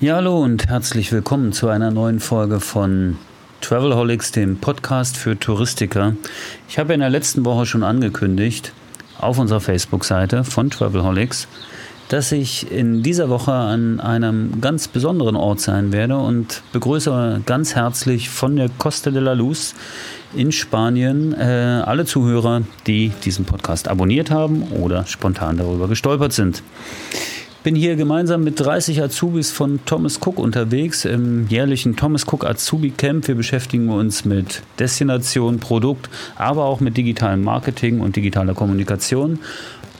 Ja, hallo und herzlich willkommen zu einer neuen Folge von Travelholics, dem Podcast für Touristiker. Ich habe in der letzten Woche schon angekündigt, auf unserer Facebook-Seite von Travelholics, dass ich in dieser Woche an einem ganz besonderen Ort sein werde und begrüße ganz herzlich von der Costa de la Luz in Spanien äh, alle Zuhörer, die diesen Podcast abonniert haben oder spontan darüber gestolpert sind bin hier gemeinsam mit 30 Azubis von Thomas Cook unterwegs im jährlichen Thomas Cook Azubi Camp. Wir beschäftigen uns mit Destination, Produkt, aber auch mit digitalem Marketing und digitaler Kommunikation.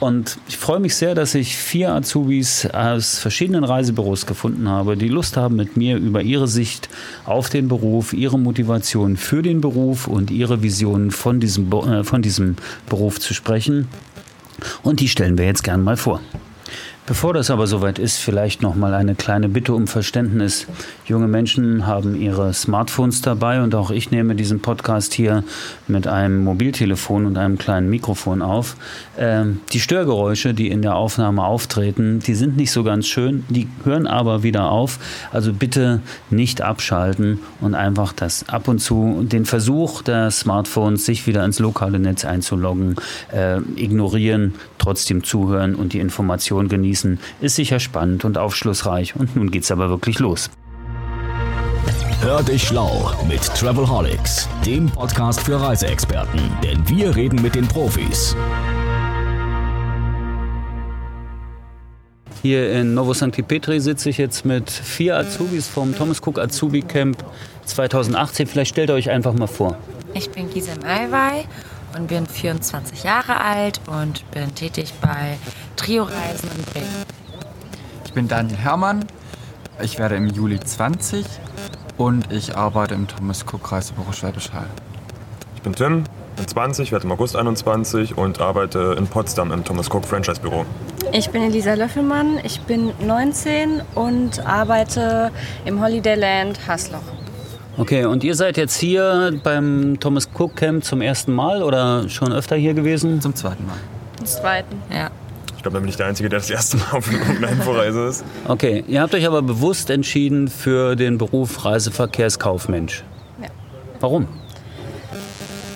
Und ich freue mich sehr, dass ich vier Azubis aus verschiedenen Reisebüros gefunden habe, die Lust haben, mit mir über ihre Sicht auf den Beruf, ihre Motivation für den Beruf und ihre Visionen von diesem, äh, von diesem Beruf zu sprechen. Und die stellen wir jetzt gern mal vor. Bevor das aber soweit ist, vielleicht noch mal eine kleine Bitte um Verständnis. Junge Menschen haben ihre Smartphones dabei und auch ich nehme diesen Podcast hier mit einem Mobiltelefon und einem kleinen Mikrofon auf. Ähm, die Störgeräusche, die in der Aufnahme auftreten, die sind nicht so ganz schön, die hören aber wieder auf. Also bitte nicht abschalten und einfach das ab und zu den Versuch der Smartphones, sich wieder ins lokale Netz einzuloggen, äh, ignorieren, trotzdem zuhören und die Information genießen genießen, ist sicher spannend und aufschlussreich. Und nun geht's aber wirklich los. Hör dich schlau mit Travelholics, dem Podcast für Reiseexperten, denn wir reden mit den Profis. Hier in Novo St. Petri sitze ich jetzt mit vier Azubis vom Thomas Cook Azubi Camp 2018. Vielleicht stellt ihr euch einfach mal vor. Ich bin Gisem Alwei und bin 24 Jahre alt und bin tätig bei Trio-Reisen in Bremen. Ich bin Daniel Herrmann, ich werde im Juli 20 und ich arbeite im Thomas Cook Reisebüro Schwäbisch Hall. Ich bin Tim, bin 20, werde im August 21 und arbeite in Potsdam im Thomas Cook Franchise Büro. Ich bin Elisa Löffelmann, ich bin 19 und arbeite im Holidayland Hasloch. Okay, und ihr seid jetzt hier beim Thomas Cook Camp zum ersten Mal oder schon öfter hier gewesen? Zum zweiten Mal. Zum zweiten. Ja. Ich glaube, da bin ich der Einzige, der das erste Mal auf einer Inforeise ist. Okay, ihr habt euch aber bewusst entschieden für den Beruf Reiseverkehrskaufmensch. Ja. Warum?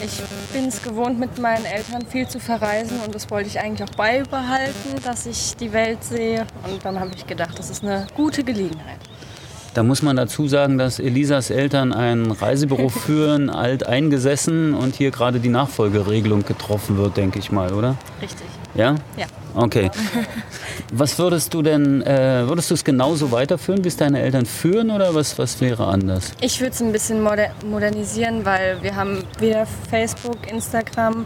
Ich bin es gewohnt, mit meinen Eltern viel zu verreisen und das wollte ich eigentlich auch beibehalten, dass ich die Welt sehe. Und dann habe ich gedacht, das ist eine gute Gelegenheit. Da muss man dazu sagen, dass Elisas Eltern ein Reisebüro führen, alt eingesessen und hier gerade die Nachfolgeregelung getroffen wird, denke ich mal, oder? Richtig. Ja? Ja. Okay. Was würdest du denn, äh, würdest du es genauso weiterführen, wie es deine Eltern führen oder was, was wäre anders? Ich würde es ein bisschen moder modernisieren, weil wir haben weder Facebook, Instagram,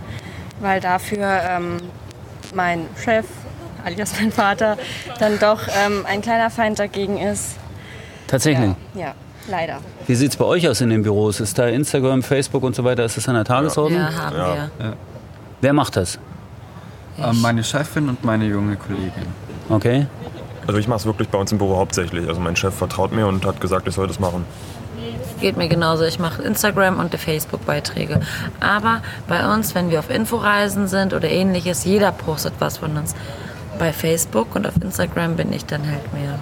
weil dafür ähm, mein Chef, alias mein Vater, dann doch ähm, ein kleiner Feind dagegen ist. Tatsächlich. Ja, ja leider. Wie sieht es bei euch aus in den Büros? Ist da Instagram, Facebook und so weiter, ist das an der Tagesordnung? Ja, haben Ja. wir. Wer macht das? Ähm, meine Chefin und meine junge Kollegin. Okay. Also ich mache es wirklich bei uns im Büro hauptsächlich. Also mein Chef vertraut mir und hat gesagt, ich soll das machen. Geht mir genauso. Ich mache Instagram und die Facebook-Beiträge. Aber bei uns, wenn wir auf Inforeisen sind oder ähnliches, jeder postet was von uns. Bei Facebook und auf Instagram bin ich dann halt mehr.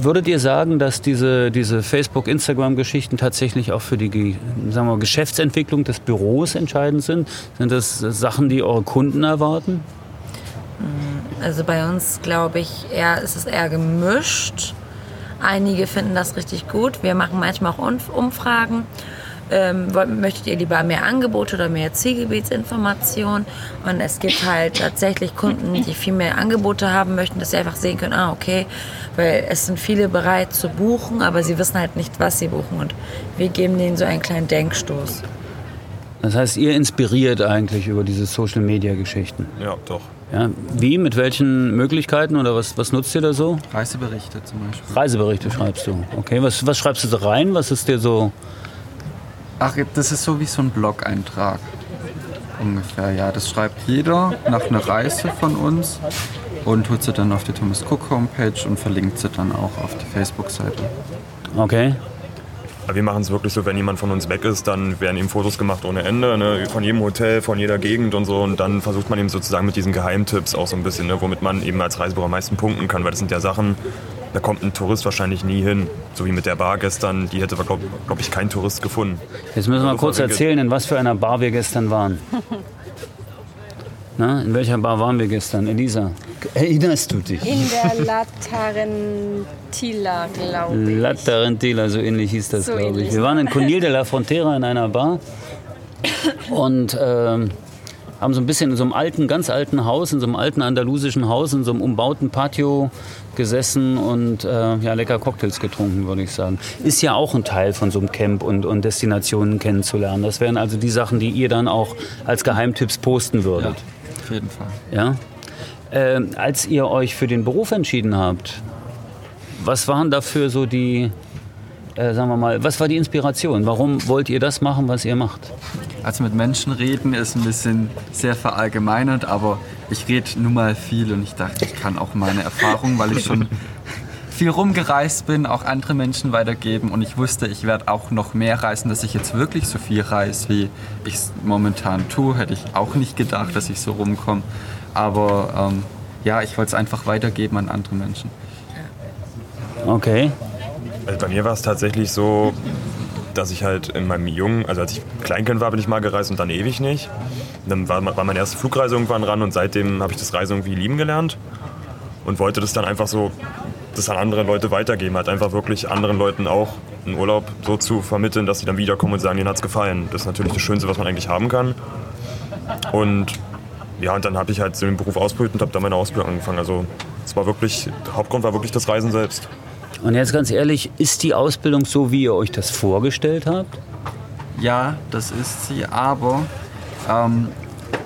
Würdet ihr sagen, dass diese, diese Facebook-Instagram-Geschichten tatsächlich auch für die Ge- sagen wir, Geschäftsentwicklung des Büros entscheidend sind? Sind das Sachen, die eure Kunden erwarten? Also bei uns, glaube ich, eher, ist es eher gemischt. Einige finden das richtig gut. Wir machen manchmal auch Umf- Umfragen. Ähm, wollt- möchtet ihr lieber mehr Angebote oder mehr Zielgebietsinformationen? Und es gibt halt tatsächlich Kunden, die viel mehr Angebote haben möchten, dass sie einfach sehen können, ah, okay, weil es sind viele bereit zu buchen, aber sie wissen halt nicht, was sie buchen. Und wir geben denen so einen kleinen Denkstoß. Das heißt, ihr inspiriert eigentlich über diese Social-Media-Geschichten. Ja, doch. Ja, wie, mit welchen Möglichkeiten oder was, was nutzt ihr da so? Reiseberichte zum Beispiel. Reiseberichte schreibst du. Okay, was, was schreibst du da rein? Was ist dir so. Ach, das ist so wie so ein Blog-Eintrag. Ungefähr, ja. Das schreibt jeder nach einer Reise von uns und tut sie dann auf die Thomas Cook Homepage und verlinkt sie dann auch auf die Facebook-Seite. Okay. Aber wir machen es wirklich so, wenn jemand von uns weg ist, dann werden ihm Fotos gemacht ohne Ende, ne? von jedem Hotel, von jeder Gegend und so. Und dann versucht man eben sozusagen mit diesen Geheimtipps auch so ein bisschen, ne? womit man eben als Reisebüro am meisten punkten kann, weil das sind ja Sachen, da kommt ein Tourist wahrscheinlich nie hin. So wie mit der Bar gestern, die hätte, glaube glaub ich, kein Tourist gefunden. Jetzt müssen wir mal kurz erzählen, in was für einer Bar wir gestern waren. Na, in welcher Bar waren wir gestern? Elisa, erinnerst du dich? In der La Tarentilla, glaube ich. La Tarantella, so ähnlich hieß das, So glaube ich. Wir waren in Conil de la Frontera in einer Bar und ähm, haben so ein bisschen in so einem alten, ganz alten Haus, in so einem alten andalusischen Haus, in so einem umbauten Patio gesessen und äh, ja, lecker Cocktails getrunken, würde ich sagen. Ist ja auch ein Teil von so einem Camp und, und Destinationen kennenzulernen. Das wären also die Sachen, die ihr dann auch als Geheimtipps posten würdet. Auf jeden Fall. Ja? Ähm, als ihr euch für den Beruf entschieden habt, was waren dafür so die, äh, sagen wir mal, was war die Inspiration? Warum wollt ihr das machen, was ihr macht? Also mit Menschen reden ist ein bisschen sehr verallgemeinert, aber ich rede nun mal viel und ich dachte, ich kann auch meine Erfahrungen, weil ich schon viel rumgereist bin, auch andere Menschen weitergeben und ich wusste, ich werde auch noch mehr reisen, dass ich jetzt wirklich so viel reise, wie ich es momentan tue, hätte ich auch nicht gedacht, dass ich so rumkomme. Aber ähm, ja, ich wollte es einfach weitergeben an andere Menschen. Okay. Also bei mir war es tatsächlich so, dass ich halt in meinem Jungen, also als ich Kleinkind war, bin ich mal gereist und dann ewig nicht. Dann war, war meine erste Flugreise irgendwann ran und seitdem habe ich das Reisen irgendwie lieben gelernt und wollte das dann einfach so, das an andere Leute weitergeben, halt einfach wirklich anderen Leuten auch einen Urlaub so zu vermitteln, dass sie dann wiederkommen und sagen, ihnen hat's gefallen. Das ist natürlich das Schönste, was man eigentlich haben kann. Und ja, und dann habe ich halt so den Beruf ausprobiert und habe dann meine Ausbildung angefangen. Also es war wirklich, der Hauptgrund war wirklich das Reisen selbst. Und jetzt ganz ehrlich, ist die Ausbildung so, wie ihr euch das vorgestellt habt? Ja, das ist sie, aber ähm,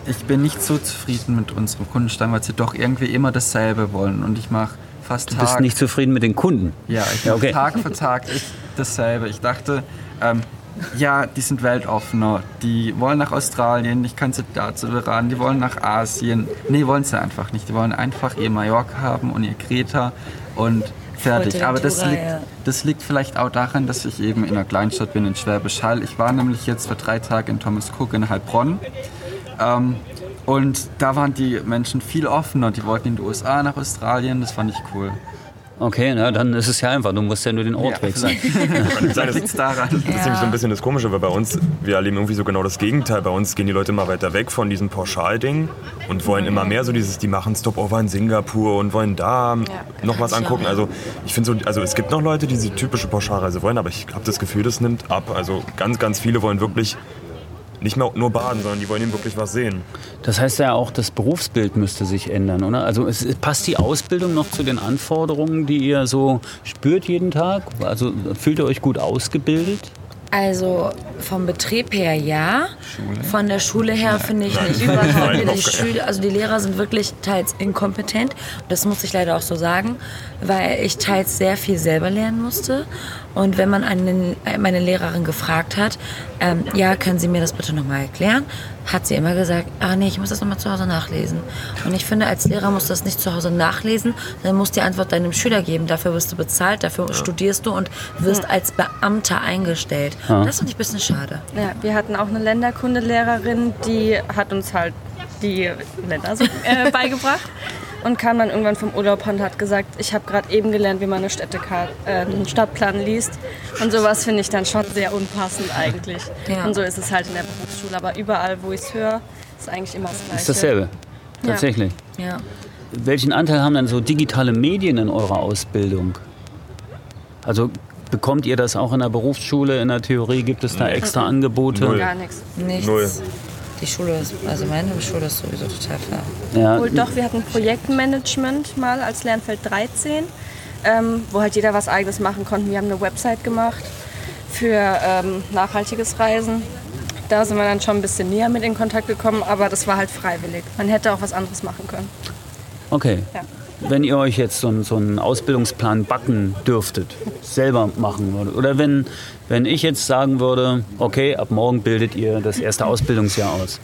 ich bin nicht so zufrieden mit unserem Kundenstamm, weil sie doch irgendwie immer dasselbe wollen. Und ich mache fast Du Tag, bist nicht zufrieden mit den Kunden. ja, ich mache okay. Tag für Tag dasselbe. Ich dachte, ähm, ja, die sind weltoffener, die wollen nach Australien, ich kann sie dazu beraten, die wollen nach Asien. Nee, wollen sie einfach nicht. Die wollen einfach ihr Mallorca haben und ihr Kreta und fertig. Aber das liegt, das liegt vielleicht auch daran, dass ich eben in einer Kleinstadt bin, in Schwäbisch Hall. Ich war nämlich jetzt für drei Tage in Thomas Cook in Heilbronn. Ähm, und da waren die Menschen viel offener. Die wollten in die USA, nach Australien. Das fand ich cool. Okay, na, dann ist es ja einfach. Du musst ja nur den Ort wechseln. Vielleicht liegt daran. Das ist nämlich so ein bisschen das Komische, weil bei uns, wir erleben irgendwie so genau das Gegenteil. Bei uns gehen die Leute immer weiter weg von diesem Pauschalding und wollen immer mehr so dieses, die machen Stopover in Singapur und wollen da noch was angucken. Also ich finde so, also es gibt noch Leute, die diese typische Pauschalreise wollen, aber ich habe das Gefühl, das nimmt ab. Also ganz, ganz viele wollen wirklich nicht mehr nur baden, sondern die wollen eben wirklich was sehen. Das heißt ja auch, das Berufsbild müsste sich ändern, oder? Also es, passt die Ausbildung noch zu den Anforderungen, die ihr so spürt jeden Tag? Also fühlt ihr euch gut ausgebildet? Also vom Betrieb her ja, von der Schule her finde ich nicht. Auf Die, Schüler, also die Lehrer sind wirklich teils inkompetent. Das muss ich leider auch so sagen, weil ich teils sehr viel selber lernen musste. Und wenn man einen, meine Lehrerin gefragt hat, ähm, ja, können Sie mir das bitte nochmal erklären, hat sie immer gesagt, ah nee, ich muss das nochmal zu Hause nachlesen. Und ich finde, als Lehrer musst du das nicht zu Hause nachlesen, dann musst du die Antwort deinem Schüler geben. Dafür wirst du bezahlt, dafür studierst du und wirst als Beamter eingestellt. Das finde ich ein bisschen schade. Ja, wir hatten auch eine Länderkundelehrerin, die hat uns halt die Länder so, äh, beigebracht und kam dann irgendwann vom Urlaub und hat gesagt, ich habe gerade eben gelernt, wie man eine Städtekarte, äh, einen Stadtplan liest. Und sowas finde ich dann schon sehr unpassend eigentlich. Ja. Und so ist es halt in der Berufsschule. Aber überall, wo ich es höre, ist eigentlich immer das Gleiche. Ist dasselbe. Ja. Tatsächlich. Ja. Welchen Anteil haben denn so digitale Medien in eurer Ausbildung? Also bekommt ihr das auch in der Berufsschule, in der Theorie? Gibt es da extra Angebote? Null. Gar nichts. Nichts. Null. Die Schule ist, also meine Schule ist sowieso total fair. Ja, Wohl doch, wir hatten Projektmanagement mal als Lernfeld 13, ähm, wo halt jeder was eigenes machen konnte. Wir haben eine Website gemacht für ähm, nachhaltiges Reisen. Da sind wir dann schon ein bisschen näher mit in Kontakt gekommen, aber das war halt freiwillig. Man hätte auch was anderes machen können. Okay. Ja. Wenn ihr euch jetzt so, einen- so einen Ausbildungsplan backen dürftet, selber machen würdet, oder wenn, wenn ich jetzt sagen würde, okay, ab morgen bildet ihr das erste Ausbildungsjahr aus,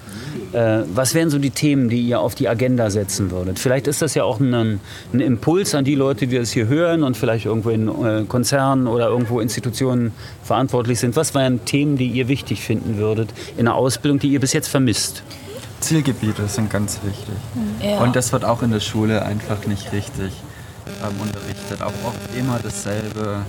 äh, was wären so die Themen, die ihr auf die Agenda setzen würdet? Vielleicht ist das ja auch ein, ein Impuls an die Leute, die das hier hören und vielleicht irgendwo in äh, Konzernen oder irgendwo Institutionen verantwortlich sind. Was wären Themen, die ihr wichtig finden würdet in der Ausbildung, die ihr bis jetzt vermisst? Zielgebiete sind ganz wichtig. Ja. Und das wird auch in der Schule einfach nicht richtig ähm, unterrichtet. Auch oft immer dasselbe.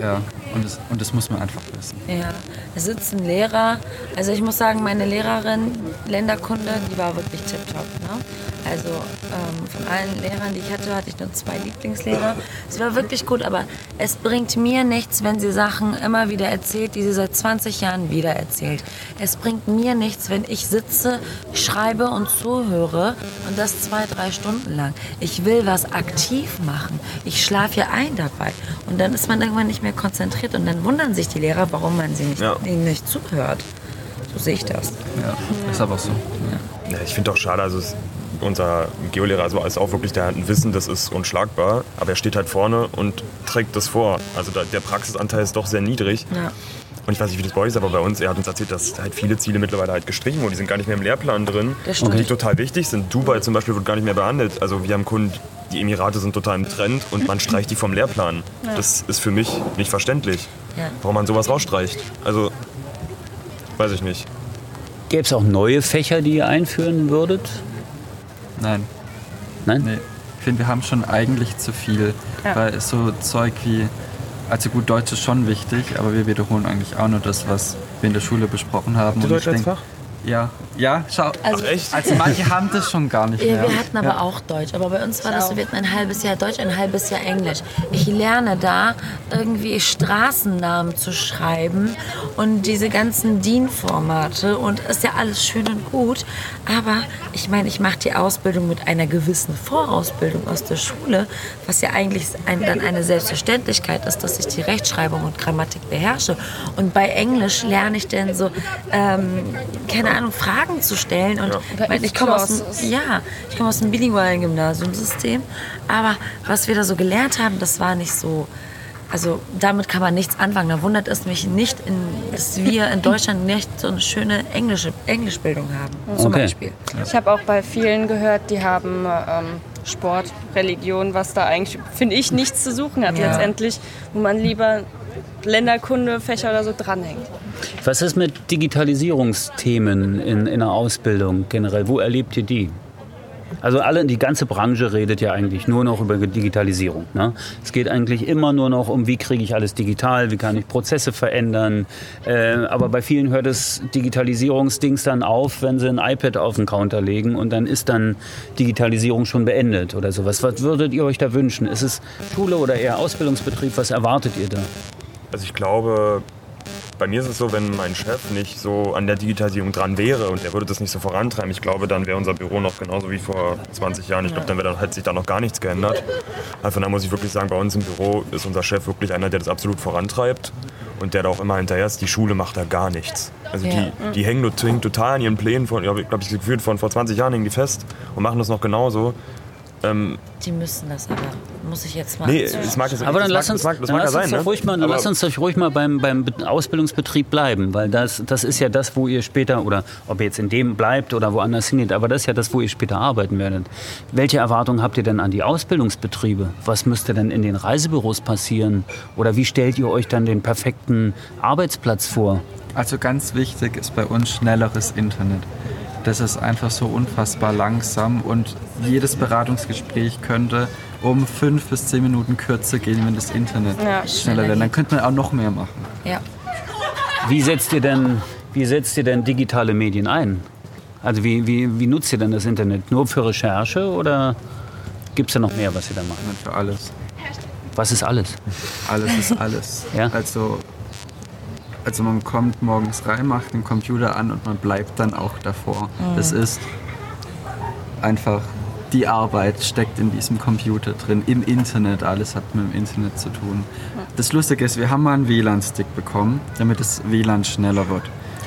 Ja, und das, und das muss man einfach wissen. Ja, da sitzt ein Lehrer. Also ich muss sagen, meine Lehrerin Länderkunde, die war wirklich tipptopp. Ne? Also ähm, von allen Lehrern, die ich hatte, hatte ich nur zwei Lieblingslehrer. Sie war wirklich gut, aber es bringt mir nichts, wenn sie Sachen immer wieder erzählt, die sie seit 20 Jahren wieder erzählt. Es bringt mir nichts, wenn ich sitze, schreibe und zuhöre und das zwei, drei Stunden lang. Ich will was aktiv machen. Ich schlafe ja ein dabei. Und dann ist man irgendwann nicht mehr konzentriert und dann wundern sich die Lehrer, warum man sie nicht, Ja. ihnen nicht zuhört. So sehe ich das. Ja, ist aber so. Ja, ich finde auch schade, also unser Geolehrer also ist auch wirklich, der hat ein Wissen, das ist unschlagbar, aber er steht halt vorne und trägt das vor. Also da, der Praxisanteil ist doch sehr niedrig. Ja. Und ich weiß nicht, wie das bei euch ist, aber bei uns, er hat uns erzählt, dass halt viele Ziele mittlerweile halt gestrichen wurden. Die sind gar nicht mehr im Lehrplan drin. Das stimmt. Die total wichtig sind. Dubai zum Beispiel wird gar nicht mehr behandelt. Also wir haben Kunden, die Emirate sind total im Trend und man streicht die vom Lehrplan. Das ist für mich nicht verständlich, Ja. warum man sowas rausstreicht. Also, weiß ich nicht. Gäbe es auch neue Fächer, die ihr einführen würdet? Nein, Nein? nee. Ich finde, wir haben schon eigentlich zu viel. Ja. Weil so Zeug wie. Also gut, Deutsch ist schon wichtig, aber wir wiederholen eigentlich auch nur das, was wir in der Schule besprochen haben. Und ich denk- Ja, ja, schau. Also- Ach echt? Also manche haben das schon gar nicht mehr. Ja, wir hatten aber auch Deutsch, aber bei uns war das so, wir hatten ein halbes Jahr Deutsch, ein halbes Jahr Englisch. Ich lerne da irgendwie Straßennamen zu schreiben und diese ganzen DIN-Formate und ist ja alles schön und gut, aber ich meine, ich mache die Ausbildung mit einer gewissen Vorausbildung aus der Schule, was ja eigentlich ein, dann eine Selbstverständlichkeit ist, dass ich die Rechtschreibung und Grammatik beherrsche. Und bei Englisch lerne ich dann so, ähm, keine Ahnung, Fragen zu stellen und ich, meine, ich komme aus, dem- ja, ich komme aus einem bilingualen Gymnasiumsystem, aber was wir da so gelernt haben, das war nicht so. Also damit kann man nichts anfangen. Da wundert es mich nicht, in, dass wir in Deutschland nicht so eine schöne englische Englischbildung haben. Zum Okay. Beispiel. Ich habe auch bei vielen gehört, die haben ähm, Sport, Religion, was da eigentlich, finde ich, nichts zu suchen hat Ja. letztendlich, wo man lieber Länderkunde, Fächer oder so dranhängt. Was ist mit Digitalisierungsthemen in, in der Ausbildung generell? Wo erlebt ihr die? Also alle, die ganze Branche redet ja eigentlich nur noch über Digitalisierung. Ne? Es geht eigentlich immer nur noch um, wie kriege ich alles digital, wie kann ich Prozesse verändern. Äh, aber bei vielen hört das Digitalisierungsdings dann auf, wenn sie ein iPad auf den Counter legen und dann ist dann Digitalisierung schon beendet oder sowas. Was würdet ihr euch da wünschen? Ist es Schule oder eher Ausbildungsbetrieb? Was erwartet ihr da? Also ich glaube, bei mir ist es so, wenn mein Chef nicht so an der Digitalisierung dran wäre und er würde das nicht so vorantreiben, ich glaube, dann wäre unser Büro noch genauso wie vor 20 Jahren. Ich glaube, dann hätte sich da noch gar nichts geändert. Also von daher muss ich wirklich sagen, bei uns im Büro ist unser Chef wirklich einer, der das absolut vorantreibt und der da auch immer hinterher ist. Die Schule macht da gar nichts. Also Ja. die, die hängen hängen total an ihren Plänen von, ich glaube, ich gefühlt von vor 20 Jahren hängen die fest und machen das noch genauso. Ähm, Die müssen das aber. Muss ich jetzt mal. nee, es mag, es, Aber dann lass mag, uns, mag, das dann mag lass uns sein, doch ne? ruhig mal, dann Aber- lass uns doch ruhig mal beim, beim Be- Ausbildungsbetrieb bleiben, weil das, das ist ja das, wo ihr später, oder ob ihr jetzt in dem bleibt oder woanders hingeht, aber das ist ja das, wo ihr später arbeiten werdet. Welche Erwartungen habt ihr denn an die Ausbildungsbetriebe? Was müsste denn in den Reisebüros passieren? Oder wie stellt ihr euch dann den perfekten Arbeitsplatz vor? Also ganz wichtig ist bei uns schnelleres Internet. Das ist einfach so unfassbar langsam und jedes Beratungsgespräch könnte um fünf bis zehn Minuten kürzer gehen, wenn das Internet Ja. schneller wäre. Dann könnte man auch noch mehr machen. Ja. Wie setzt ihr denn, wie setzt ihr denn digitale Medien ein? Also wie, wie, wie nutzt ihr denn das Internet? Nur für Recherche oder gibt es da noch mehr, was ihr da macht? Für alles. Was ist alles? Alles ist alles. Ja. Also, also man kommt morgens rein, macht den Computer an und man bleibt dann auch davor. Das ist einfach die Arbeit steckt in diesem Computer drin, im Internet. Alles hat mit dem Internet zu tun. Das Lustige ist, wir haben mal einen WLAN-Stick bekommen, damit das WLAN schneller wird.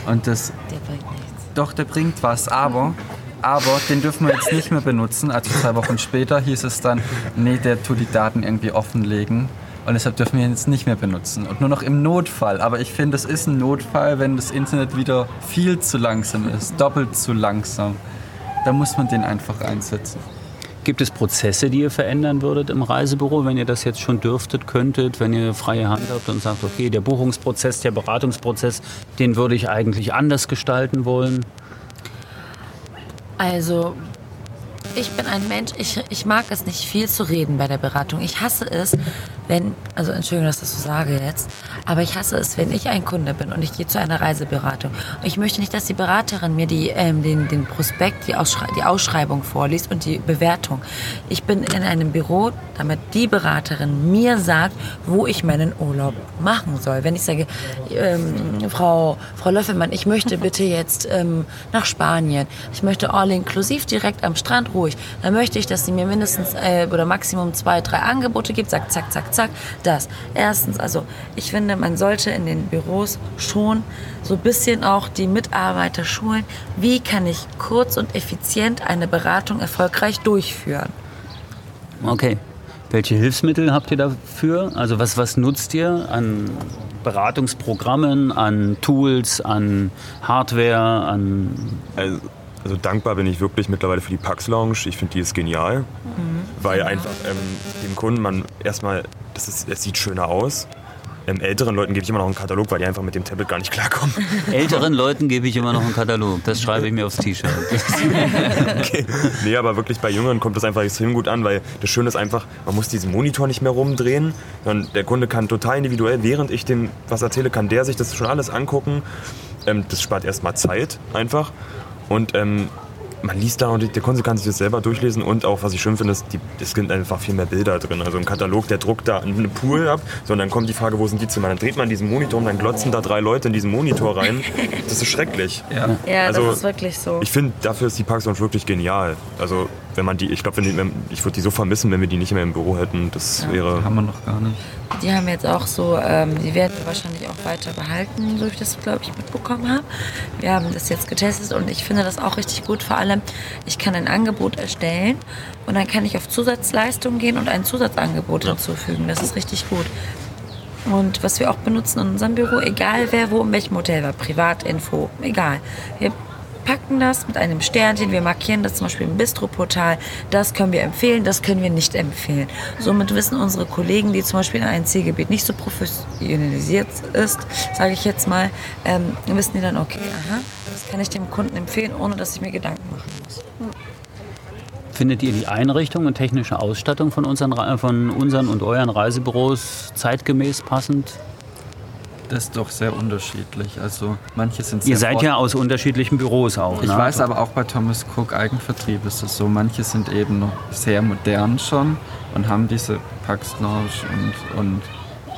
Und das, Der bringt nichts. doch, der bringt was, aber, aber den dürfen wir jetzt nicht mehr benutzen. Also zwei Wochen später hieß es dann, nee, der tut die Daten irgendwie offenlegen. Und deshalb dürfen wir ihn jetzt nicht mehr benutzen. Und nur noch im Notfall. Aber ich finde, es ist ein Notfall, wenn das Internet wieder viel zu langsam ist. Doppelt zu langsam. Da muss man den einfach einsetzen. Gibt es Prozesse, die ihr verändern würdet im Reisebüro, wenn ihr das jetzt schon dürftet, könntet, wenn ihr freie Hand habt und sagt, okay, der Buchungsprozess, der Beratungsprozess, den würde ich eigentlich anders gestalten wollen? Also, ich bin ein Mensch, ich, ich mag es nicht viel zu reden bei der Beratung. Ich hasse es, wenn, also Entschuldigung, dass ich das so sage jetzt, aber ich hasse es, wenn ich ein Kunde bin und ich gehe zu einer Reiseberatung. Und ich möchte nicht, dass die Beraterin mir die, ähm, den, den Prospekt, die, Ausschrei die Ausschreibung vorliest und die Bewertung. Ich bin in einem Büro, damit die Beraterin mir sagt, wo ich meinen Urlaub machen soll. Wenn ich sage, ähm, Frau, Frau Löffelmann, ich möchte bitte jetzt ähm, nach Spanien, ich möchte all inklusiv direkt am Strand ruhig, dann möchte ich, dass sie mir mindestens äh, oder maximum zwei, drei Angebote gibt, sagt zack, zack, zack, das. Erstens, also ich finde, man sollte in den Büros schon so ein bisschen auch die Mitarbeiter schulen, wie kann ich kurz und effizient eine Beratung erfolgreich durchführen. Okay. Welche Hilfsmittel habt ihr dafür? Also was, was nutzt ihr an Beratungsprogrammen, an Tools, an Hardware, an Also, also dankbar bin ich wirklich mittlerweile für die Pax Lounge. Ich finde, die ist genial, weil einfach ähm, dem Kunden man erstmal, das, ist, es sieht schöner aus. Ähm, älteren Leuten gebe ich immer noch einen Katalog, weil die einfach mit dem Tablet gar nicht klarkommen. älteren Leuten gebe ich immer noch einen Katalog. Das schreibe ich mir aufs T-Shirt. okay. Nee, aber wirklich bei Jüngeren kommt das einfach extrem gut an, weil das Schöne ist einfach, man muss diesen Monitor nicht mehr rumdrehen, sondern der Kunde kann total individuell, während ich dem was erzähle, kann der sich das schon alles angucken. Ähm, das spart erstmal Zeit einfach. Und ähm, man liest da und der Kunde kann sich das selber durchlesen und auch, was ich schön finde, ist, die, es sind einfach viel mehr Bilder drin. Also im Katalog, der druckt da einen Pool ab, sondern dann kommt die Frage, wo sind die Zimmer? Dann dreht man diesen Monitor und dann glotzen da drei Leute in diesen Monitor rein. Das ist schrecklich. Ja. Ja, Also, das ist wirklich so. Ich finde, dafür ist die Parks wirklich genial. Also wenn man die, ich glaube, ich würde die so vermissen, wenn wir die nicht mehr im Büro hätten. Das wäre. Haben wir noch gar nicht. Die haben jetzt auch so, ähm, die werden wir wahrscheinlich auch weiter behalten, so wie ich das, glaube ich, mitbekommen habe. Wir haben das jetzt getestet und ich finde das auch richtig gut. Vor allem, ich kann ein Angebot erstellen und dann kann ich auf Zusatzleistungen gehen und ein Zusatzangebot hinzufügen. Das ist richtig gut. Und was wir auch benutzen in unserem Büro, egal wer wo in welchem Hotel war, Privatinfo, egal. Wir packen das mit einem Sternchen, wir markieren das zum Beispiel im Bistro-Portal, das können wir empfehlen, das können wir nicht empfehlen. Somit wissen unsere Kollegen, die zum Beispiel in einem Zielgebiet nicht so professionalisiert ist, sage ich jetzt mal, ähm, wissen die dann, okay, aha, das kann ich dem Kunden empfehlen, ohne dass ich mir Gedanken machen muss. Findet ihr die Einrichtung und technische Ausstattung von unseren, Re- von unseren und euren Reisebüros zeitgemäß passend? Das ist doch sehr unterschiedlich. Also manche sind sehr Ihr seid ja aus unterschiedlichen Büros auch. Ich ne? weiß aber auch bei Thomas Cook Eigenvertrieb ist es so. Manche sind eben noch sehr modern schon und haben diese Pax Lounge und, und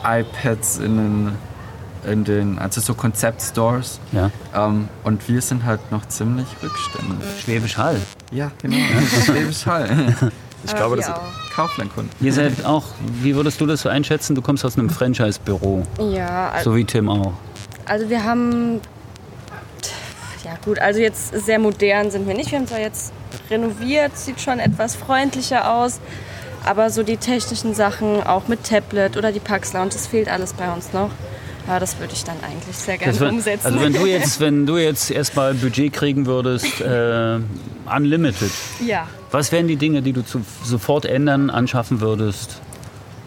iPads in den, in den, also so Konzeptstores. Ja. Ähm, und wir sind halt noch ziemlich rückständig. Schwäbisch Hall. Ja, genau. Schwäbisch Hall. Ich glaube, das wir ist. Kauflandkunden. Ihr seid auch, wie würdest du das so einschätzen? Du kommst aus einem Franchise-Büro, Ja, al- so wie Tim auch. also wir haben. Ja, gut, also jetzt sehr modern sind wir nicht. Wir haben zwar jetzt renoviert, sieht schon etwas freundlicher aus. Aber so die technischen Sachen, auch mit Tablet oder die Pax Lounge, das fehlt alles bei uns noch. Ja, das würde ich dann eigentlich sehr gerne Das wär- umsetzen. Also wenn du jetzt, wenn du jetzt erstmal Budget kriegen würdest, äh, unlimited, ja, was wären die Dinge, die du zu, sofort ändern, anschaffen würdest?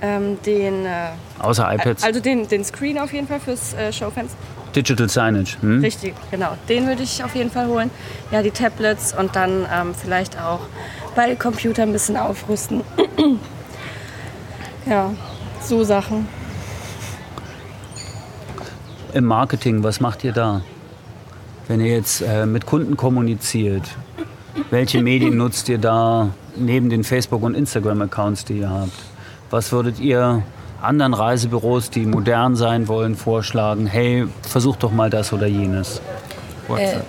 ähm, den, äh, Außer iPads, also den, den Screen auf jeden Fall fürs äh, Showfenster. Digital Signage. Hm? Richtig, genau. Den würde ich auf jeden Fall holen. Ja, die Tablets und dann ähm, vielleicht auch bei Computer ein bisschen aufrüsten. ja, so Sachen. Im Marketing, was macht ihr da? Wenn ihr jetzt äh, mit Kunden kommuniziert, welche Medien nutzt ihr da neben den Facebook- und Instagram-Accounts, die ihr habt? Was würdet ihr anderen Reisebüros, die modern sein wollen, vorschlagen? Hey, versucht doch mal das oder jenes. WhatsApp.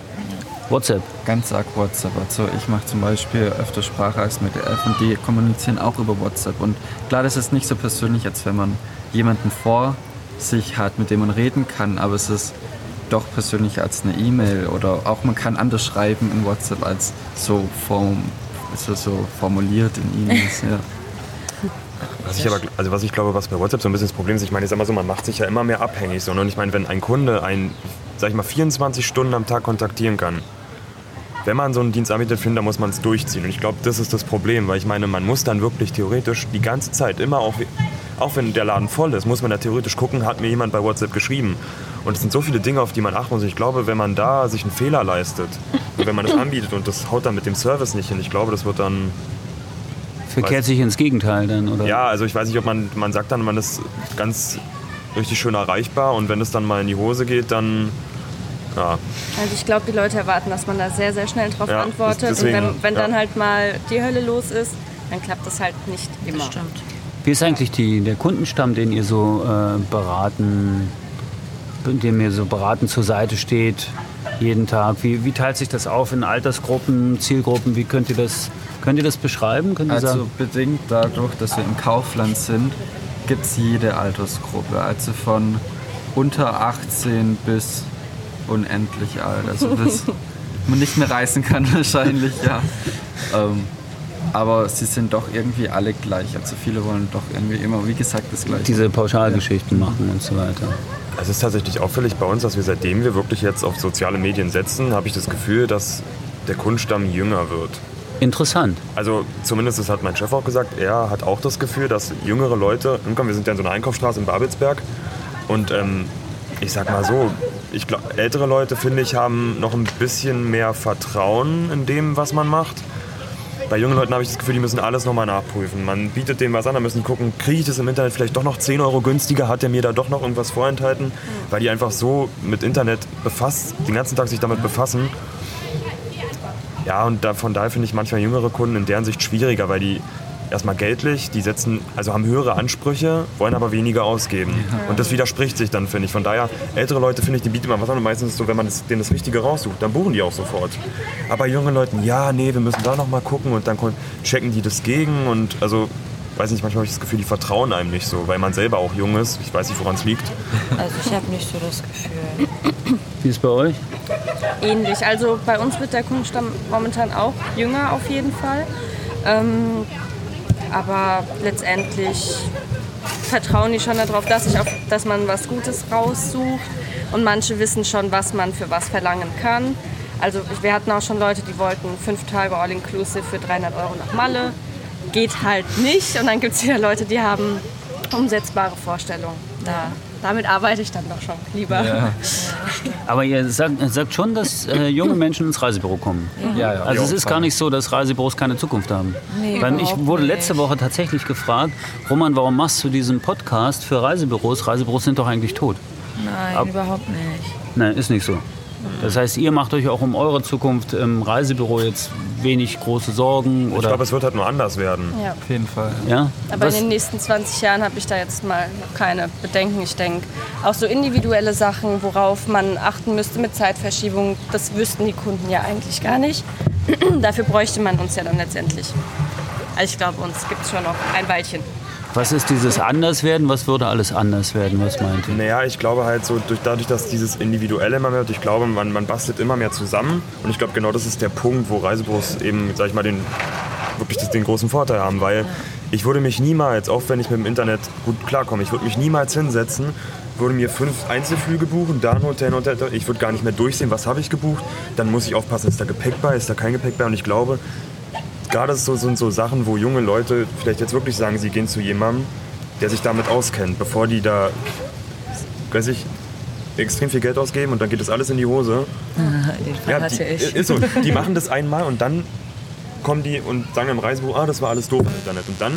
WhatsApp. Ganz arg WhatsApp. Also ich mache zum Beispiel öfter Sprachreisen mit der Elf und die kommunizieren auch über WhatsApp. Und klar, das ist nicht so persönlich, als wenn man jemanden vor sich hat, mit dem man reden kann, aber es ist doch persönlich als eine E-Mail oder auch man kann anders schreiben in WhatsApp als so, form, so, so formuliert in E-Mails. Ja. Was ich aber, also was ich glaube, was bei WhatsApp so ein bisschen das Problem ist, ich meine, ich sag mal so, man macht sich ja immer mehr abhängig. Ne? und ich meine, wenn ein Kunde ein, sag ich mal, 24 Stunden am Tag kontaktieren kann, wenn man so einen Dienst anbietet, finde, dann muss man es durchziehen. Und ich glaube, das ist das Problem, weil ich meine, man muss dann wirklich theoretisch die ganze Zeit immer auch, auch wenn der Laden voll ist, muss man da theoretisch gucken, hat mir jemand bei WhatsApp geschrieben. Und es sind so viele Dinge, auf die man achten muss. Ich glaube, wenn man da sich einen Fehler leistet und wenn man das anbietet und das haut dann mit dem Service nicht hin, ich glaube, das wird dann Verkehrt sich ins Gegenteil dann, oder? Ja, also ich weiß nicht, ob man, man sagt dann, man ist ganz richtig schön erreichbar und wenn es dann mal in die Hose geht, dann ja. Also ich glaube, die Leute erwarten, dass man da sehr, sehr schnell drauf Ja, antwortet. deswegen, und wenn, wenn ja. dann halt mal die Hölle los ist, dann klappt das halt nicht immer. Stimmt. Wie ist eigentlich die, der Kundenstamm, den ihr so äh, beraten, dem ihr so beraten zur Seite steht, jeden Tag? Wie, wie teilt sich das auf in Altersgruppen, Zielgruppen? Wie könnt ihr das, könnt ihr das beschreiben? Könnt ihr Also sagen? bedingt dadurch, dass wir im Kaufland sind, gibt es jede Altersgruppe. Also von unter 18 bis unendlich alt. Also bis man nicht mehr reisen kann wahrscheinlich, ja. Ähm, aber sie sind doch irgendwie alle gleich. Also viele wollen doch irgendwie immer, wie gesagt, das gleiche. Diese Pauschalgeschichten machen und so weiter. Es ist tatsächlich auffällig bei uns, dass wir seitdem wir wirklich jetzt auf soziale Medien setzen, habe ich das Gefühl, dass der Kundenstamm jünger wird. Interessant. Also zumindest das hat mein Chef auch gesagt, er hat auch das Gefühl, dass jüngere Leute, komm, wir sind ja in so einer Einkaufsstraße in Babelsberg und ähm, ich sag mal so, ich glaub, ältere Leute, finde ich, haben noch ein bisschen mehr Vertrauen in dem, was man macht. Bei jungen Leuten habe ich das Gefühl, die müssen alles nochmal nachprüfen. Man bietet denen was an, dann müssen gucken, kriege ich das im Internet vielleicht doch noch 10 Euro günstiger, hat der mir da doch noch irgendwas vorenthalten, weil die einfach so mit Internet befasst, den ganzen Tag sich damit befassen. Ja, und da, von daher finde ich manchmal jüngere Kunden in deren Sicht schwieriger, weil die erstmal geldlich, die setzen, also haben höhere Ansprüche, wollen aber weniger ausgeben. Und das widerspricht sich dann, finde ich. Von daher, ältere Leute, finde ich, die bieten mal was an und meistens ist es so, wenn man das, denen das Richtige raussucht, dann buchen die auch sofort. Aber bei jungen Leuten, ja, nee, wir müssen da nochmal gucken und dann checken die das gegen und also, weiß nicht, manchmal habe ich das Gefühl, die vertrauen einem nicht so, weil man selber auch jung ist. Ich weiß nicht, woran es liegt. Also ich habe nicht so das Gefühl. Wie ist es bei euch? Ähnlich. Also bei uns wird der Kundenstamm momentan auch jünger auf jeden Fall. Ähm, aber letztendlich vertrauen die schon darauf, dass, ich auf, dass man was Gutes raussucht. Und manche wissen schon, was man für was verlangen kann. Also wir hatten auch schon Leute, die wollten fünf Tage All-Inclusive für 300 Euro nach Malle. Geht halt nicht. Und dann gibt es wieder Leute, die haben umsetzbare Vorstellungen. Da, damit arbeite ich dann doch schon lieber. Ja. Aber ihr sagt, sagt schon, dass äh, junge Menschen ins Reisebüro kommen. Ja, ja. Also es ist gar nicht so, dass Reisebüros keine Zukunft haben. Nee, Weil ich wurde nicht. letzte Woche tatsächlich gefragt, Roman, warum machst du diesen Podcast für Reisebüros? Reisebüros sind doch eigentlich tot. Nein, Ab- überhaupt nicht. Nein, ist nicht so. Das heißt, ihr macht euch auch um eure Zukunft im Reisebüro jetzt wenig große Sorgen Ich oder glaube, es wird halt nur anders werden. Ja. Auf jeden Fall. ja? Aber Was- in den nächsten 20 Jahren habe ich da jetzt mal noch keine Bedenken. Ich denke, auch so individuelle Sachen, worauf man achten müsste mit Zeitverschiebung, das wüssten die Kunden ja eigentlich gar nicht. Dafür bräuchte man uns ja dann letztendlich. Also ich glaube, uns gibt es schon noch ein Weilchen. Was ist dieses Anderswerden? Was würde alles anders werden? Was meint ihr? Naja, ich glaube halt so, durch, dadurch, dass dieses Individuelle immer mehr wird, ich glaube, man, man bastelt immer mehr zusammen. Und ich glaube, genau das ist der Punkt, wo Reisebüros eben, sag ich mal, den, wirklich den großen Vorteil haben. Weil ich würde mich niemals, auch wenn ich mit dem Internet gut klarkomme, ich würde mich niemals hinsetzen, würde mir fünf Einzelflüge buchen, da ein Hotel, ein Hotel, ich würde gar nicht mehr durchsehen, was habe ich gebucht. Dann muss ich aufpassen, ist da Gepäck bei, ist da kein Gepäck bei. Und ich glaube, gerade so sind so Sachen, wo junge Leute vielleicht jetzt wirklich sagen, sie gehen zu jemandem, der sich damit auskennt, bevor die da, weiß ich, extrem viel Geld ausgeben und dann geht das alles in die Hose. Den Fall Ja, hatte die, ich. ist so. Die machen das einmal und dann kommen die und sagen im Reisebuch, ah, das war alles doof im Internet. Und dann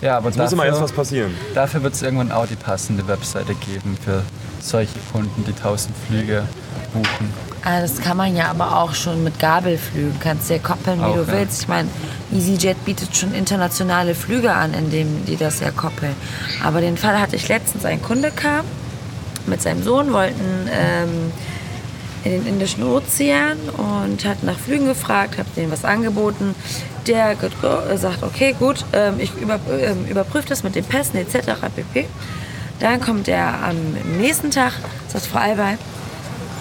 Ja, aber muss immer erst dafür, was passieren. dafür wird es irgendwann auch die passende Webseite geben für solche Kunden, die 1000 Flüge buchen. Ah, das kann man ja aber auch schon mit Gabelflügen. Kannst ja koppeln, wie Auch, du ja. willst. Ich meine, EasyJet bietet schon internationale Flüge an, indem die das ja koppeln. Aber den Fall hatte ich letztens. Ein Kunde kam mit seinem Sohn, wollten ähm, in den Indischen Ozean und hat nach Flügen gefragt, habe denen was angeboten. Der sagt, okay, gut, ähm, ich über, ähm, überprüfe das mit den Pässen etc. pp. Dann kommt er am nächsten Tag, sagt Frau Albay,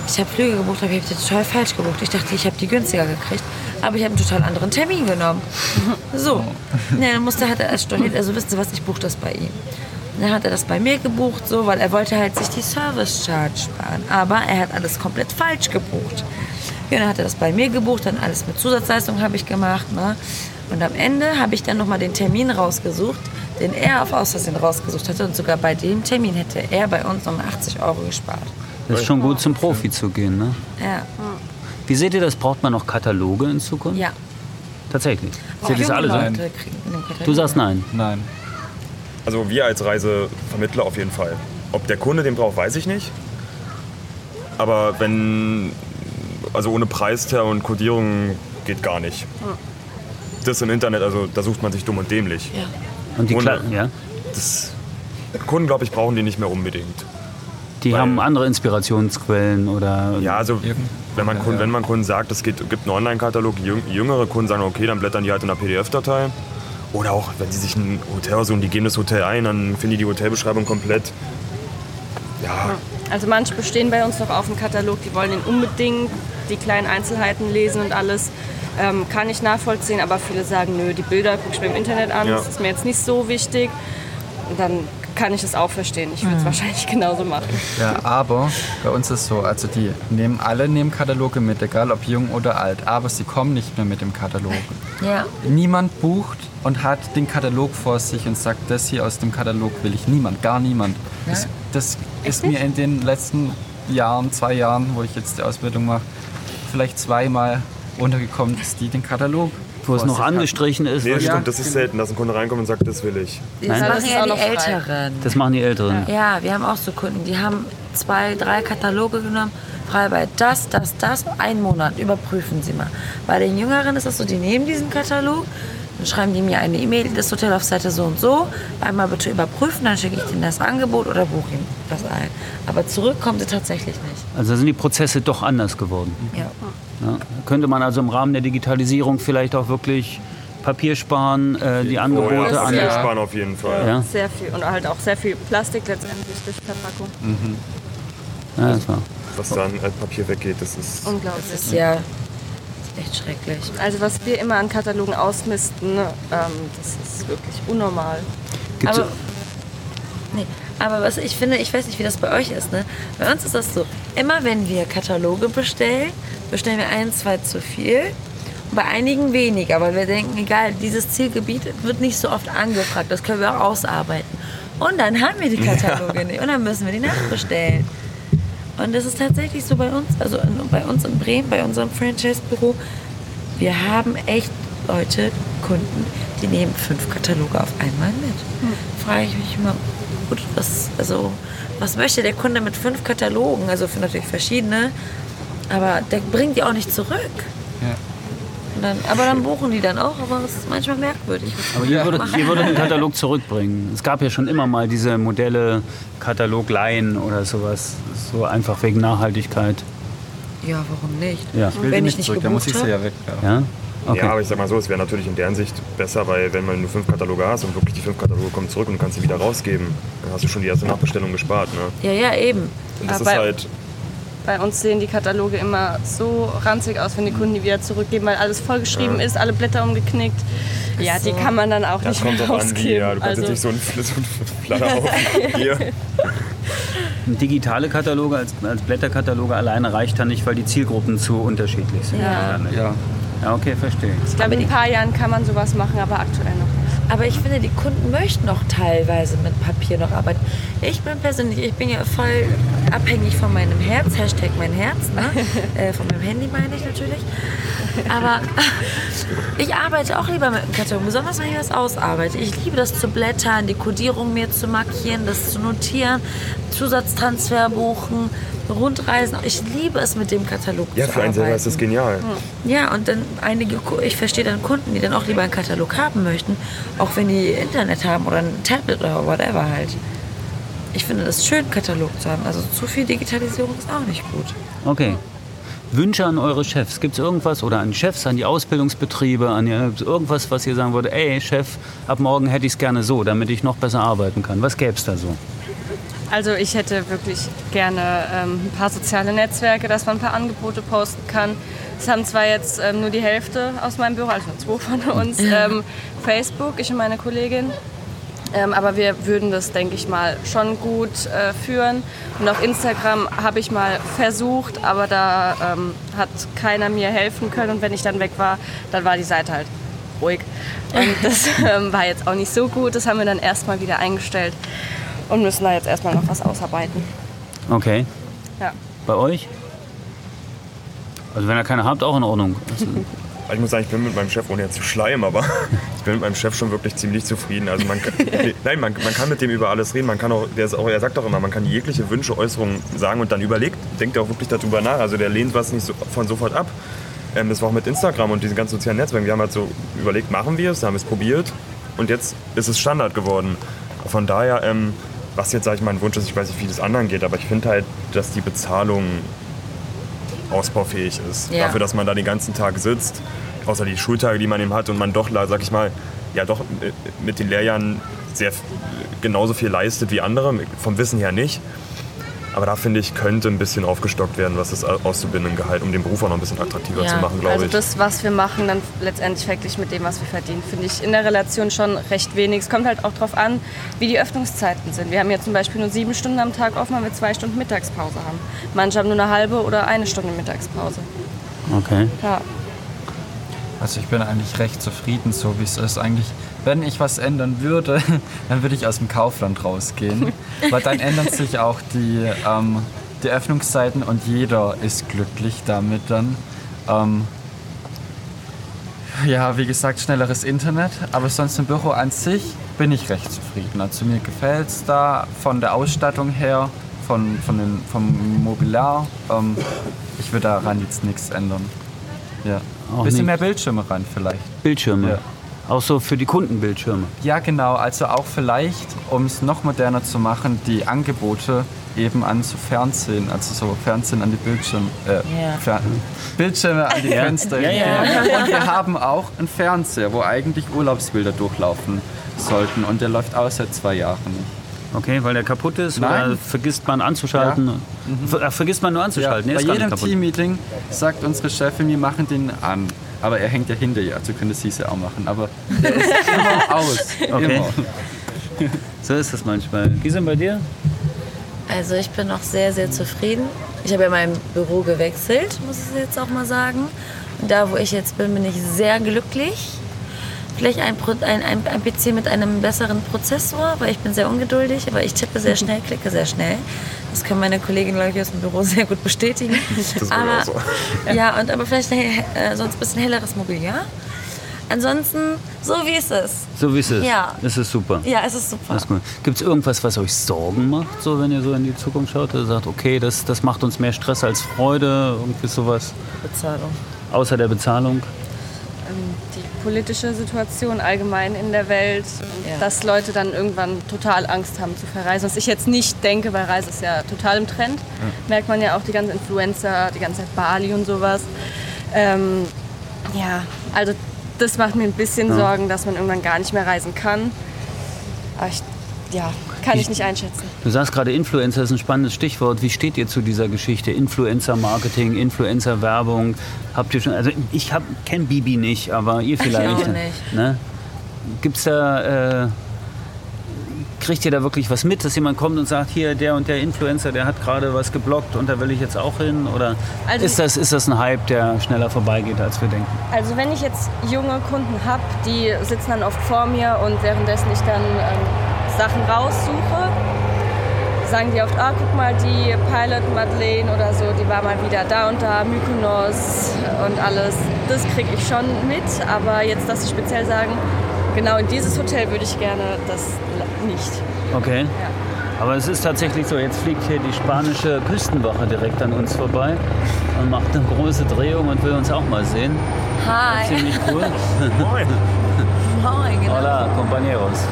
ich habe Flüge gebucht, aber ich habe die total falsch gebucht. Ich dachte, ich habe die günstiger gekriegt, aber ich habe einen total anderen Termin genommen. So, ja, dann musste, hat er erst storniert, also wissen Sie was, ich buche das bei ihm. Dann hat er das bei mir gebucht, so, weil er wollte halt sich die Service Charge sparen. Aber er hat alles komplett falsch gebucht. Ja, dann hat er das bei mir gebucht, dann alles mit Zusatzleistung habe ich gemacht. Ne? Und am Ende habe ich dann nochmal den Termin rausgesucht, den er auf Außersehen rausgesucht hatte. Und sogar bei dem Termin hätte er bei uns nochmal 80 Euro gespart. Das ist schon gut zum Profi zu gehen, ne? Ja, Wie seht ihr das? Braucht man noch Kataloge in Zukunft? ja. Tatsächlich. Auch Seht ihr das alle so? Du sagst nein. Nein. Also wir als Reisevermittler auf jeden Fall. Ob der Kunde den braucht, weiß ich nicht. Aber wenn, also ohne Preistag und Codierung geht gar nicht. Das im Internet, also da sucht man sich dumm und dämlich. Ja. Und die, Kle ja? Das, Kunden, glaube ich, brauchen die nicht mehr unbedingt. die Weil- haben andere Inspirationsquellen oder. Ja, also wenn man, Kunden, wenn man Kunden sagt, es gibt einen Online-Katalog, jüng- jüngere Kunden sagen, okay, dann blättern die halt in einer PDF-Datei. Oder auch, wenn sie sich ein Hotel aussuchen, die geben das Hotel ein, dann finden die die Hotelbeschreibung komplett. Ja, Also manche bestehen bei uns noch auf dem Katalog, die wollen den unbedingt, die kleinen Einzelheiten lesen und alles. Ähm, kann ich nachvollziehen, aber viele sagen, nö, die Bilder gucke ich mir im Internet an, Ja. das ist mir jetzt nicht so wichtig. Und dann kann ich es auch verstehen. Ich würde es wahrscheinlich genauso machen. Ja, aber bei uns ist so, also die nehmen alle nehmen Kataloge mit, egal ob jung oder alt, aber sie kommen nicht mehr mit dem Katalog. Ja. Niemand bucht und hat den Katalog vor sich und sagt, das hier aus dem Katalog will ich. Niemand, gar niemand. Das, das ist mir in den letzten Jahren, zwei Jahren, wo ich jetzt die Ausbildung mache, vielleicht zweimal untergekommen, dass die den Katalog Wo es noch angestrichen ist. nee, stimmt, das ist selten, dass ein Kunde reinkommt und sagt, das will ich. Das Nein. machen Das ist ja die. Älteren. Das machen die Älteren. Ja, wir haben auch so Kunden, die haben zwei, drei Kataloge genommen. Frei bei das, das, das, einen Monat, überprüfen Sie mal. Bei den Jüngeren ist das so, die nehmen diesen Katalog, dann schreiben die mir eine E-Mail, das Hotel auf Seite so und so, einmal bitte überprüfen, dann schicke ich Ihnen das Angebot oder buche Ihnen das ein. Aber zurück kommt sie tatsächlich nicht. Also sind die Prozesse doch anders geworden. Ja. Ja. Könnte man also im Rahmen der Digitalisierung vielleicht auch wirklich Papier sparen, äh, die Angebote Oh, ja, an. Papier Ja. sparen auf jeden Fall. Ja. Sehr viel und halt auch sehr viel Plastik letztendlich durch Verpackung. Ja, das war. Was dann als Papier weggeht, das ist. Unglaublich. Das ist ja echt schrecklich. Also was wir immer an Katalogen ausmisten, ähm, das ist wirklich unnormal. Gibt's aber, nee, aber was ich finde, ich weiß nicht, wie das bei euch ist. Ne? Bei uns ist das so, immer wenn wir Kataloge bestellen, bestellen wir ein, zwei zu viel. Und bei einigen weniger, weil wir denken, egal, dieses Zielgebiet wird nicht so oft angefragt, das können wir auch ausarbeiten. Und dann haben wir die Kataloge nicht und dann müssen wir die nachbestellen. Und das ist tatsächlich so bei uns, also bei uns in Bremen, bei unserem Franchise-Büro, wir haben echt Leute, Kunden, die nehmen fünf Kataloge auf einmal mit. Frage ich mich immer, gut, was, also, was möchte der Kunde mit fünf Katalogen? Also für natürlich verschiedene, aber der bringt die auch nicht zurück. Ja. Und dann, aber dann buchen die dann auch, aber es ist manchmal merkwürdig. Aber ihr würdet, ihr würdet den Katalog zurückbringen. Es gab ja schon immer mal diese Modelle, Katalogleihen oder sowas. So einfach wegen Nachhaltigkeit. Ja, warum nicht? Ja. Ich will Wenn die ich nicht nicht zurück, dann muss ich gebucht sie ja wegwerfen. Ja? Okay. Ja, aber ich sag mal so, es wäre natürlich in deren Sicht besser, weil wenn man nur fünf Kataloge hast und wirklich die fünf Kataloge kommen zurück und du kannst sie wieder rausgeben, dann hast du schon die erste Nachbestellung gespart. Ne? Ja, ja, eben. Und das Aber- ist halt, Bei uns sehen die Kataloge immer so ranzig aus, wenn die Kunden die wieder zurückgeben, weil alles vollgeschrieben ist, alle Blätter umgeknickt. Ja, die so. kann man dann auch das nicht kommt mehr drauf an, rausgeben. wie, ja, du kannst also, jetzt nicht so einen, so Flatterhaufen hier. Digitale Kataloge als, als Blätterkataloge alleine reicht dann nicht, weil die Zielgruppen zu unterschiedlich sind. Ja. Ja. Ja, okay, verstehe. ich glaube, in ein paar Jahren kann man sowas machen, aber aktuell noch nicht. Aber ich finde, die Kunden möchten noch teilweise mit Papier noch arbeiten. Ich bin persönlich, ich bin ja voll abhängig von meinem Herz, Hashtag mein Herz, ne? äh, von meinem Handy meine ich natürlich. Aber ich arbeite auch lieber mit dem Karton, besonders wenn ich was ausarbeite. Ich liebe das zu blättern, die Kodierung mir zu markieren, das zu notieren, Zusatztransfer buchen, Rundreisen. Ich liebe es mit dem Katalog Ja, zu für einen selber arbeiten. ist das genial. Ja, und dann einige, ich verstehe dann Kunden, die dann auch lieber einen Katalog haben möchten, auch wenn die Internet haben oder ein Tablet oder whatever halt. Ich finde das schön, Katalog zu haben. Also zu viel Digitalisierung ist auch nicht gut. Okay. Wünsche an eure Chefs. Gibt es irgendwas oder an Chefs, an die Ausbildungsbetriebe, an irgendwas, was ihr sagen würdet, ey Chef, ab morgen hätte ich es gerne so, damit ich noch besser arbeiten kann. Was gäbe es da so? Also ich hätte wirklich gerne ähm, ein paar soziale Netzwerke, dass man ein paar Angebote posten kann. Es haben zwar jetzt ähm, nur die Hälfte aus meinem Büro, also zwei von uns, ähm, Facebook, ich und meine Kollegin. Ähm, aber wir würden das, denke ich mal, schon gut äh, führen. Und auf Instagram habe ich mal versucht, aber da ähm, hat keiner mir helfen können. Und wenn ich dann weg war, dann war die Seite halt ruhig. Und das ähm, war jetzt auch nicht so gut. Das haben wir dann erstmal wieder eingestellt und müssen da jetzt erstmal noch was ausarbeiten. Okay. Ja. Bei euch? Also wenn ihr keine habt, auch in Ordnung. Also, Ich muss sagen, ich bin mit meinem Chef, ohne jetzt zu schleimen, aber ich bin mit meinem Chef schon wirklich ziemlich zufrieden. Also man kann, nein, man, man kann mit dem über alles reden. Man kann auch, der auch, er sagt auch immer, man kann jegliche Wünsche, Äußerungen sagen und dann überlegt, denkt er auch wirklich darüber nach. Also der lehnt was nicht so, von sofort ab. Ähm, das war auch mit Instagram und diesen ganzen sozialen Netzwerken. Wir haben halt so überlegt, machen wir es, haben es probiert und jetzt ist es Standard geworden. Von daher, ähm, was jetzt, sage ich mal, ein Wunsch ist, ich weiß nicht, wie das anderen geht, aber ich finde halt, dass die Bezahlung ausbaufähig ist. Ja. Dafür, dass man da den ganzen Tag sitzt, außer die Schultage, die man eben hat und man doch, sag ich mal, ja doch äh, mit den Lehrjahren sehr genauso viel leistet wie andere, vom Wissen her nicht. Aber da finde ich, könnte ein bisschen aufgestockt werden, was das Auszubildendengehalt, um den Beruf auch noch ein bisschen attraktiver Ja, zu machen, glaube Also ich. das, was wir machen, dann letztendlich verglichen mit dem, was wir verdienen, finde ich in der Relation schon recht wenig. Es kommt halt auch darauf an, wie die Öffnungszeiten sind. Wir haben jetzt zum Beispiel nur sieben Stunden am Tag offen, weil wir zwei Stunden Mittagspause haben. Manche haben nur eine halbe oder eine Stunde Mittagspause. okay. Ja. Also ich bin eigentlich recht zufrieden, so wie es ist. Eigentlich, wenn ich was ändern würde, dann würde ich aus dem Kaufland rausgehen. Weil dann ändern sich auch die, ähm, die Öffnungszeiten und jeder ist glücklich damit dann. Ähm, ja, wie gesagt, schnelleres Internet. Aber sonst im Büro an sich bin ich recht zufrieden. Also mir gefällt es da von der Ausstattung her, von, von den, vom Mobiliar. Ähm, ich würde daran jetzt nichts ändern. Ja. Auch Bisschen nicht. mehr Bildschirme rein vielleicht. Bildschirme. Ja. Auch so für die Kundenbildschirme. Ja, genau. Also auch vielleicht, um es noch moderner zu machen, die Angebote eben an so Fernsehen, also so Fernsehen an die Bildschirme, äh, Ja. Fer Bildschirme an die Fenster. Ja, ja. Und wir haben auch einen Fernseher, wo eigentlich Urlaubsbilder durchlaufen sollten. Und der läuft auch seit zwei Jahren. Okay, weil der kaputt ist Nein. oder vergisst man anzuschalten? Ver- ach, vergisst man nur anzuschalten? Bei jedem. Teammeeting sagt unsere Chefin, wir machen den an. Aber er hängt ja hinter ihr, also könnte sie es ja auch machen. Aber der ist immer aus. Okay. Immer. So ist das manchmal. Gisem, bei dir? Also ich bin noch sehr, sehr zufrieden. Ich habe ja mein Büro gewechselt, muss ich jetzt auch mal sagen. Und da, wo ich jetzt bin, bin ich sehr glücklich. Vielleicht ein, ein, ein, ein PC mit einem besseren Prozessor, weil ich bin sehr ungeduldig, aber ich tippe sehr schnell, klicke sehr schnell. Das können meine Kolleginnen, glaube ich, aus dem Büro sehr gut bestätigen. Das aber, so. Ja, und aber vielleicht äh, sonst ein bisschen helleres Mobiliar. Ansonsten, so wie es ist. So wie es ist. Ja. Das ist super. Ja, es ist super. Gibt es irgendwas, was euch Sorgen macht, so wenn ihr so in die Zukunft schaut? Ihr sagt, okay, das, das macht uns mehr Stress als Freude, irgendwie sowas, Bezahlung. außer der Bezahlung? Ähm, Die politische Situation allgemein in der Welt, Ja. dass Leute dann irgendwann total Angst haben zu verreisen. Was ich jetzt nicht denke, weil Reise ist ja total im Trend. Merkt man ja auch die ganzen Influencer, die ganze Zeit Bali und sowas. Ähm, ja, also das macht mir ein bisschen Sorgen, dass man irgendwann gar nicht mehr reisen kann. Aber ich, ja, kann ich nicht einschätzen. Du sagst gerade, Influencer ist ein spannendes Stichwort. Wie steht ihr zu dieser Geschichte? Influencer-Marketing, Influencer-Werbung. Habt ihr schon, also ich kenne Bibi nicht, aber ihr vielleicht. auch nicht. Ne? Gibt's da, äh, kriegt ihr da wirklich was mit, dass jemand kommt und sagt, hier, der und der Influencer, der hat gerade was geblockt und da will ich jetzt auch hin? Oder Also- ist, das, ist das ein Hype, der schneller vorbeigeht, als wir denken? Also wenn ich jetzt junge Kunden habe, die sitzen dann oft vor mir und währenddessen ich dann ähm, Sachen raussuche, sagen die oft, ah, guck mal, die Pilot Madeleine oder so, die war mal wieder da und da, Mykonos und alles. Das kriege ich schon mit, aber jetzt, dass sie speziell sagen, genau in dieses Hotel würde ich gerne, das nicht. Okay. Aber es ist tatsächlich so, jetzt fliegt hier die spanische Küstenwache direkt an uns vorbei und macht eine große Drehung und will uns auch mal sehen. Hi. Ziemlich cool. Moin. Moin, genau. Hola, compañeros.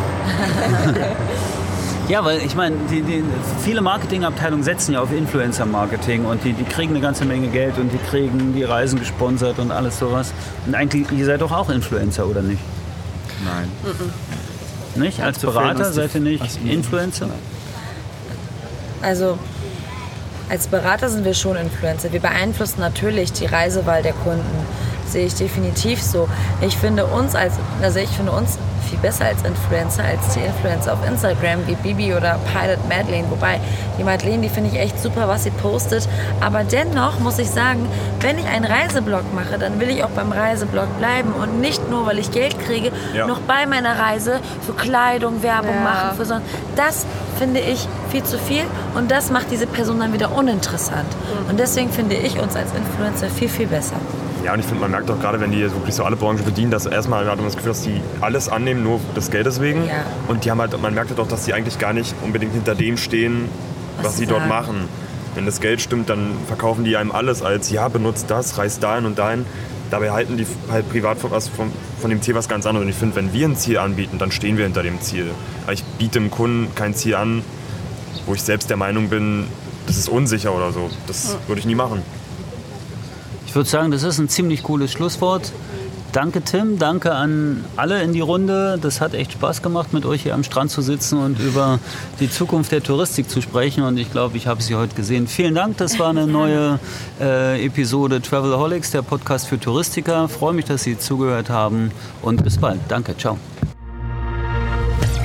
Ja, weil ich meine, die, die, viele Marketingabteilungen setzen ja auf Influencer-Marketing und die, die kriegen eine ganze Menge Geld und die kriegen die Reisen gesponsert und alles sowas. Und eigentlich, ihr seid doch auch Influencer, oder nicht? Nein. Nicht? Als Berater seid ihr nicht. Influencer? Also als Berater sind wir schon Influencer. Wir beeinflussen natürlich die Reisewahl der Kunden. Sehe ich definitiv so. Ich finde uns als, also ich finde uns viel besser als Influencer, als die Influencer auf Instagram wie Bibi oder Pilot Madeleine. Wobei die Madeleine, die finde ich echt super, was sie postet. Aber dennoch muss ich sagen, wenn ich einen Reiseblog mache, dann will ich auch beim Reiseblog bleiben und nicht nur, weil ich Geld kriege, Ja. noch bei meiner Reise für Kleidung Werbung Ja. machen, für so. Das finde ich viel zu viel und das macht diese Person dann wieder uninteressant. Und deswegen finde ich uns als Influencer viel, viel besser. Ja, und ich finde, man merkt auch gerade, wenn die so wirklich so alle Branchen bedienen, dass erstmal hat man das Gefühl, dass die alles annehmen, nur des Geldes wegen. Ja. Und die haben halt, man merkt halt auch, dass die eigentlich gar nicht unbedingt hinter dem stehen, was, Was sie dort sagen. machen. Wenn das Geld stimmt, dann verkaufen die einem alles als, ja, benutzt das, reist dahin und dahin. Dabei halten die halt privat von, was, von, von dem Ziel was ganz anderes. Und ich finde, wenn wir ein Ziel anbieten, dann stehen wir hinter dem Ziel. Weil ich biete dem Kunden kein Ziel an, wo ich selbst der Meinung bin, das ist unsicher oder so. Das würde ich nie machen. Ich würde sagen, das ist ein ziemlich cooles Schlusswort. Danke Tim, danke an alle in die Runde. Das hat echt Spaß gemacht, mit euch hier am Strand zu sitzen und über die Zukunft der Touristik zu sprechen. Und ich glaube, ich habe sie heute gesehen. Vielen Dank, das war eine neue äh, Episode Travelholics, der Podcast für Touristiker. Freue mich, dass Sie zugehört haben und bis bald. Danke, ciao.